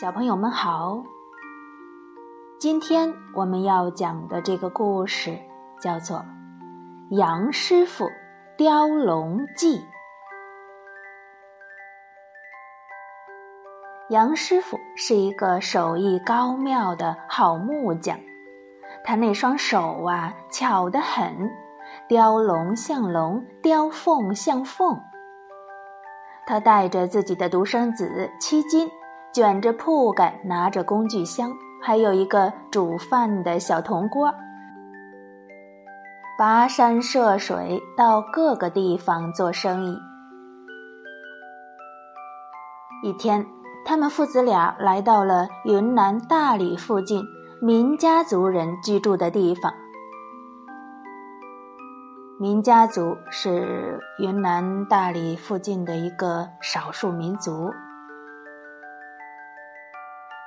小朋友们好，今天我们要讲的这个故事叫做《杨师傅雕龙记》。杨师傅是一个手艺高妙的好木匠，他那双手啊巧得很，雕龙像龙，雕凤像凤。他带着自己的独生子七金。卷着铺盖，拿着工具箱，还有一个煮饭的小铜锅，跋山涉水到各个地方做生意。一天，他们父子俩来到了云南大理附近民家族人居住的地方。民家族是云南大理附近的一个少数民族。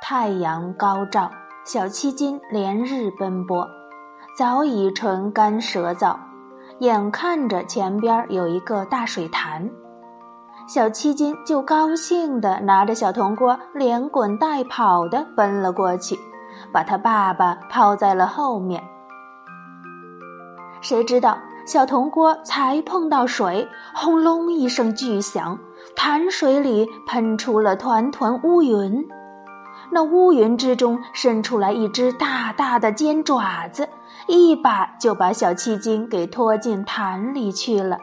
太阳高照，小七金连日奔波，早已唇干舌燥，眼看着前边有一个大水潭，小七金就高兴的拿着小铜锅，连滚带跑的奔了过去，把他爸爸抛在了后面。谁知道小铜锅才碰到水，轰隆一声巨响，潭水里喷出了团团乌云。那乌云之中伸出来一只大大的尖爪子，一把就把小七金给拖进潭里去了。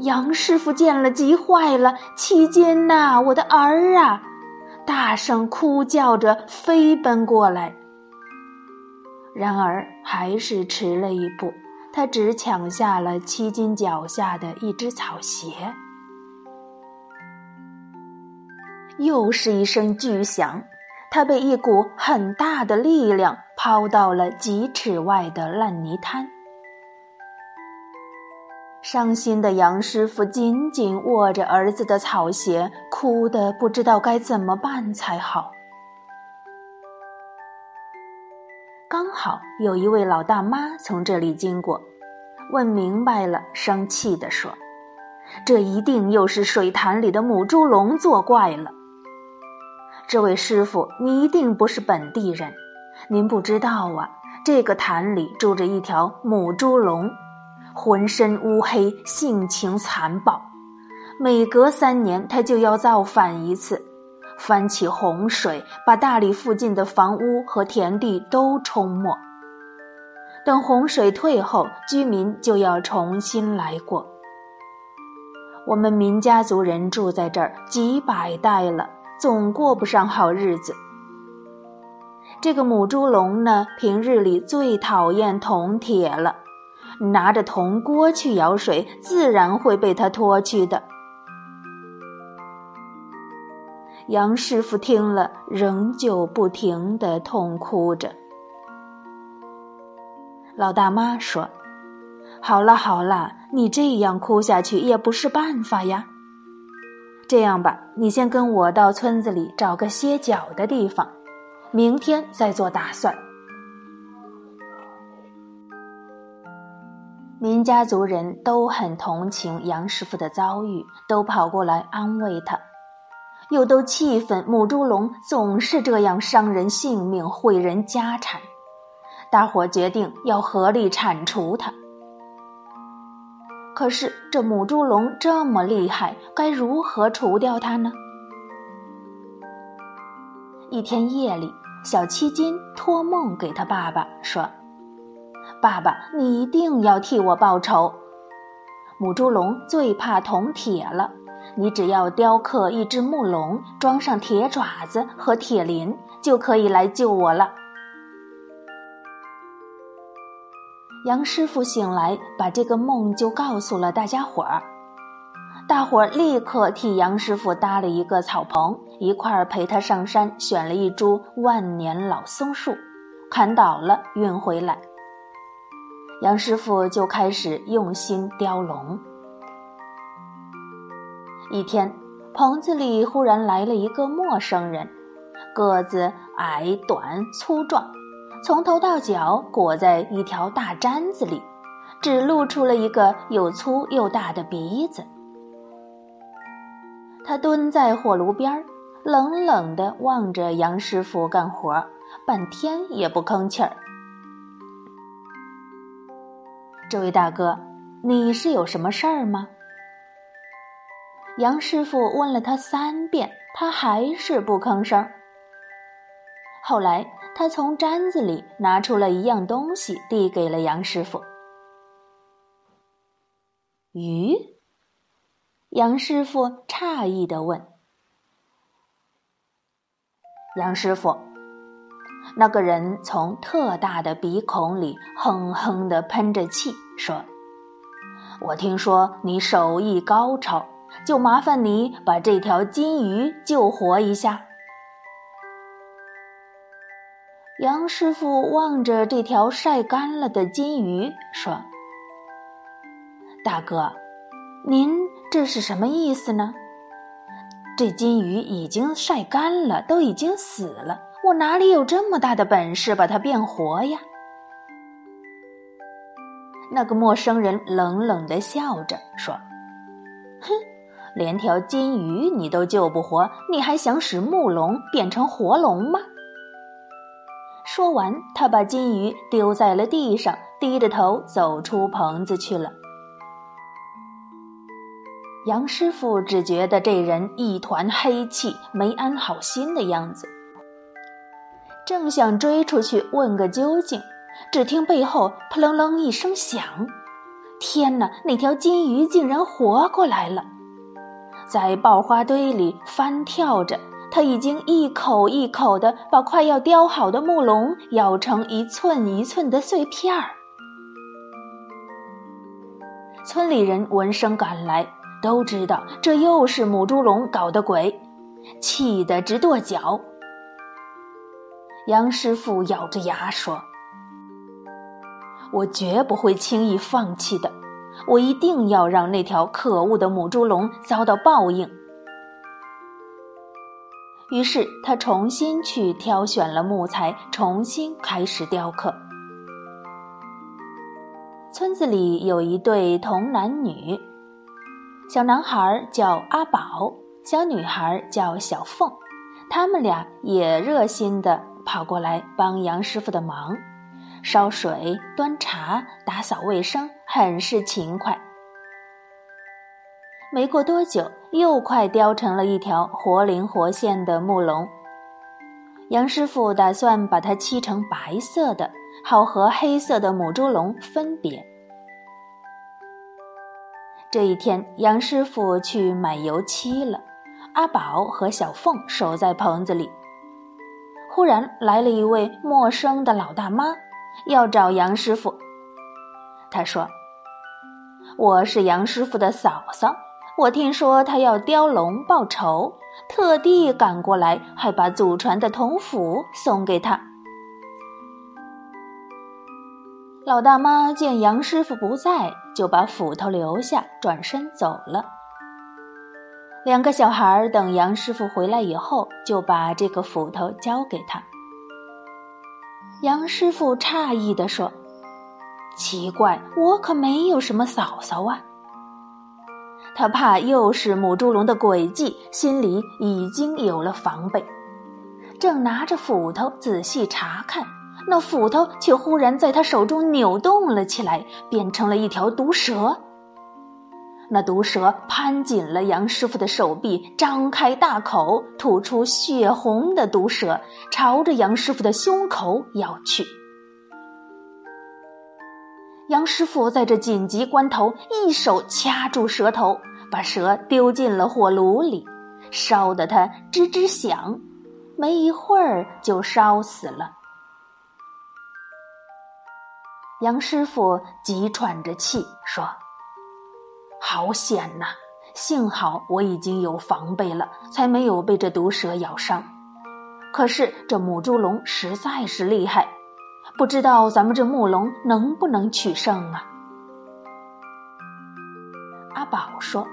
杨师傅见了，急坏了：“七金呐，我的儿啊！”大声哭叫着飞奔过来。然而还是迟了一步，他只抢下了七金脚下的一只草鞋。又是一声巨响，他被一股很大的力量抛到了几尺外的烂泥滩。伤心的杨师傅紧紧握着儿子的草鞋，哭得不知道该怎么办才好。刚好有一位老大妈从这里经过，问明白了，生气地说：“这一定又是水潭里的母猪龙作怪了。”这位师傅，你一定不是本地人，您不知道啊！这个潭里住着一条母猪龙，浑身乌黑，性情残暴，每隔三年它就要造反一次，翻起洪水，把大理附近的房屋和田地都冲没。等洪水退后，居民就要重新来过。我们民家族人住在这儿几百代了。总过不上好日子。这个母猪龙呢，平日里最讨厌铜铁了，拿着铜锅去舀水，自然会被它拖去的。杨师傅听了，仍旧不停的痛哭着。老大妈说：“好了好了，你这样哭下去也不是办法呀。”这样吧，你先跟我到村子里找个歇脚的地方，明天再做打算。民家族人都很同情杨师傅的遭遇，都跑过来安慰他，又都气愤母猪龙总是这样伤人性命、毁人家产，大伙决定要合力铲除它。可是这母猪龙这么厉害，该如何除掉它呢？一天夜里，小七金托梦给他爸爸说：“爸爸，你一定要替我报仇。母猪龙最怕铜铁了，你只要雕刻一只木龙，装上铁爪子和铁鳞，就可以来救我了。”杨师傅醒来，把这个梦就告诉了大家伙儿。大伙儿立刻替杨师傅搭了一个草棚，一块儿陪他上山，选了一株万年老松树，砍倒了运回来。杨师傅就开始用心雕龙。一天，棚子里忽然来了一个陌生人，个子矮短粗壮。从头到脚裹在一条大毡子里，只露出了一个又粗又大的鼻子。他蹲在火炉边儿，冷冷地望着杨师傅干活，半天也不吭气儿。这位大哥，你是有什么事儿吗？杨师傅问了他三遍，他还是不吭声。后来，他从毡子里拿出了一样东西，递给了杨师傅。鱼？杨师傅诧异的问：“杨师傅。”那个人从特大的鼻孔里哼哼的喷着气，说：“我听说你手艺高超，就麻烦你把这条金鱼救活一下。”杨师傅望着这条晒干了的金鱼，说：“大哥，您这是什么意思呢？这金鱼已经晒干了，都已经死了。”我哪里有这么大的本事把它变活呀？那个陌生人冷冷的笑着说：“哼，连条金鱼你都救不活，你还想使木龙变成活龙吗？”说完，他把金鱼丢在了地上，低着头走出棚子去了。杨师傅只觉得这人一团黑气，没安好心的样子。正想追出去问个究竟，只听背后“扑棱棱”一声响，天哪！那条金鱼竟然活过来了，在爆花堆里翻跳着，他已经一口一口的把快要雕好的木龙咬成一寸一寸的碎片儿。村里人闻声赶来，都知道这又是母猪龙搞的鬼，气得直跺脚。杨师傅咬着牙说：“我绝不会轻易放弃的，我一定要让那条可恶的母猪龙遭到报应。”于是他重新去挑选了木材，重新开始雕刻。村子里有一对童男女，小男孩叫阿宝，小女孩叫小凤，他们俩也热心的。跑过来帮杨师傅的忙，烧水、端茶、打扫卫生，很是勤快。没过多久，又快雕成了一条活灵活现的木龙。杨师傅打算把它漆成白色的，好和黑色的母猪龙分别。这一天，杨师傅去买油漆了，阿宝和小凤守在棚子里。忽然来了一位陌生的老大妈，要找杨师傅。他说：“我是杨师傅的嫂嫂，我听说他要雕龙报仇，特地赶过来，还把祖传的铜斧送给他。”老大妈见杨师傅不在，就把斧头留下，转身走了。两个小孩等杨师傅回来以后，就把这个斧头交给他。杨师傅诧异地说：“奇怪，我可没有什么嫂嫂啊。”他怕又是母猪龙的诡计，心里已经有了防备，正拿着斧头仔细查看，那斧头却忽然在他手中扭动了起来，变成了一条毒蛇。那毒蛇攀紧了杨师傅的手臂，张开大口，吐出血红的毒蛇，朝着杨师傅的胸口咬去。杨师傅在这紧急关头，一手掐住蛇头，把蛇丢进了火炉里，烧得它吱吱响，没一会儿就烧死了。杨师傅急喘着气说。好险呐！幸好我已经有防备了，才没有被这毒蛇咬伤。可是这母猪龙实在是厉害，不知道咱们这木龙能不能取胜啊？”阿宝说：“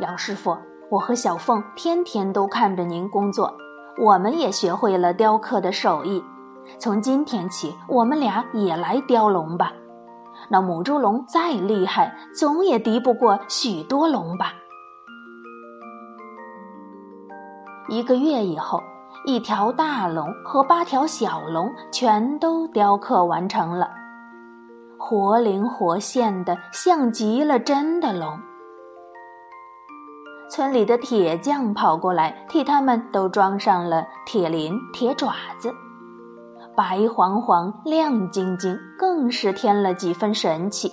杨师傅，我和小凤天天都看着您工作，我们也学会了雕刻的手艺。从今天起，我们俩也来雕龙吧。那母猪龙再厉害，总也敌不过许多龙吧。”一个月以后，一条大龙和八条小龙全都雕刻完成了，活灵活现的，像极了真的龙。村里的铁匠跑过来，替他们都装上了铁鳞、铁爪子，白晃晃、亮晶晶，更是添了几分神气。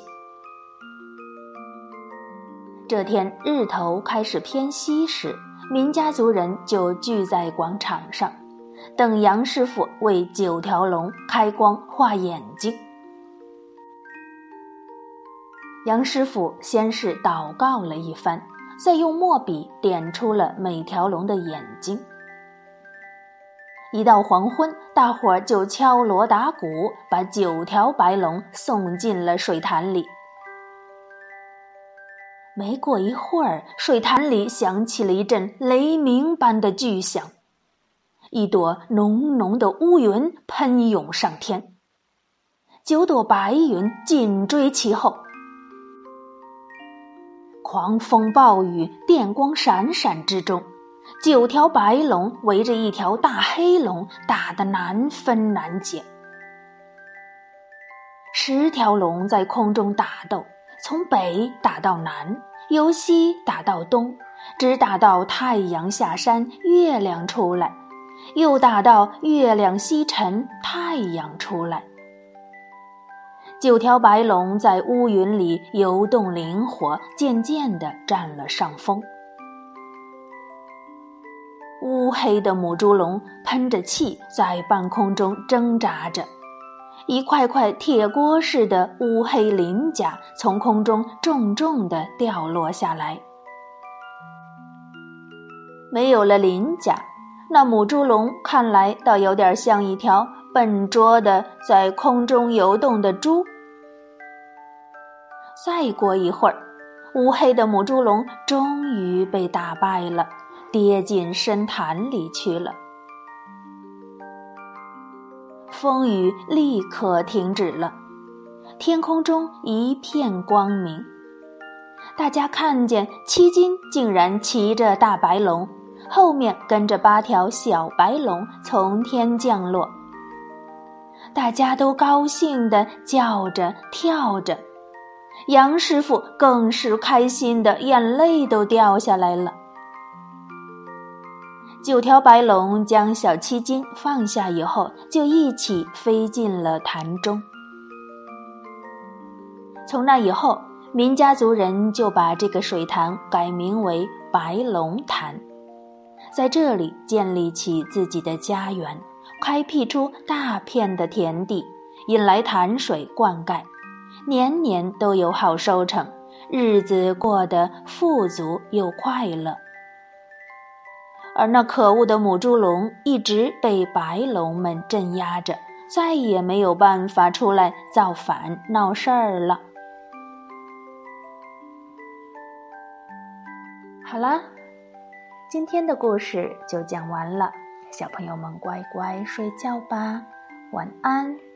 这天日头开始偏西时。民家族人就聚在广场上，等杨师傅为九条龙开光画眼睛。杨师傅先是祷告了一番，再用墨笔点出了每条龙的眼睛。一到黄昏，大伙儿就敲锣打鼓，把九条白龙送进了水潭里。没过一会儿，水潭里响起了一阵雷鸣般的巨响，一朵浓浓的乌云喷涌上天，九朵白云紧追其后，狂风暴雨、电光闪闪之中，九条白龙围着一条大黑龙打得难分难解，十条龙在空中打斗。从北打到南，由西打到东，直打到太阳下山，月亮出来，又打到月亮西沉，太阳出来。九条白龙在乌云里游动灵活，渐渐地占了上风。乌黑的母猪龙喷着气，在半空中挣扎着。一块块铁锅似的乌黑鳞甲从空中重重的掉落下来。没有了鳞甲，那母猪龙看来倒有点像一条笨拙的在空中游动的猪。再过一会儿，乌黑的母猪龙终于被打败了，跌进深潭里去了。风雨立刻停止了，天空中一片光明。大家看见七金竟然骑着大白龙，后面跟着八条小白龙从天降落。大家都高兴地叫着跳着，杨师傅更是开心的眼泪都掉下来了。九条白龙将小七金放下以后，就一起飞进了潭中。从那以后，民家族人就把这个水潭改名为白龙潭，在这里建立起自己的家园，开辟出大片的田地，引来潭水灌溉，年年都有好收成，日子过得富足又快乐。而那可恶的母猪龙一直被白龙们镇压着，再也没有办法出来造反闹事儿了。好了，今天的故事就讲完了，小朋友们乖乖睡觉吧，晚安。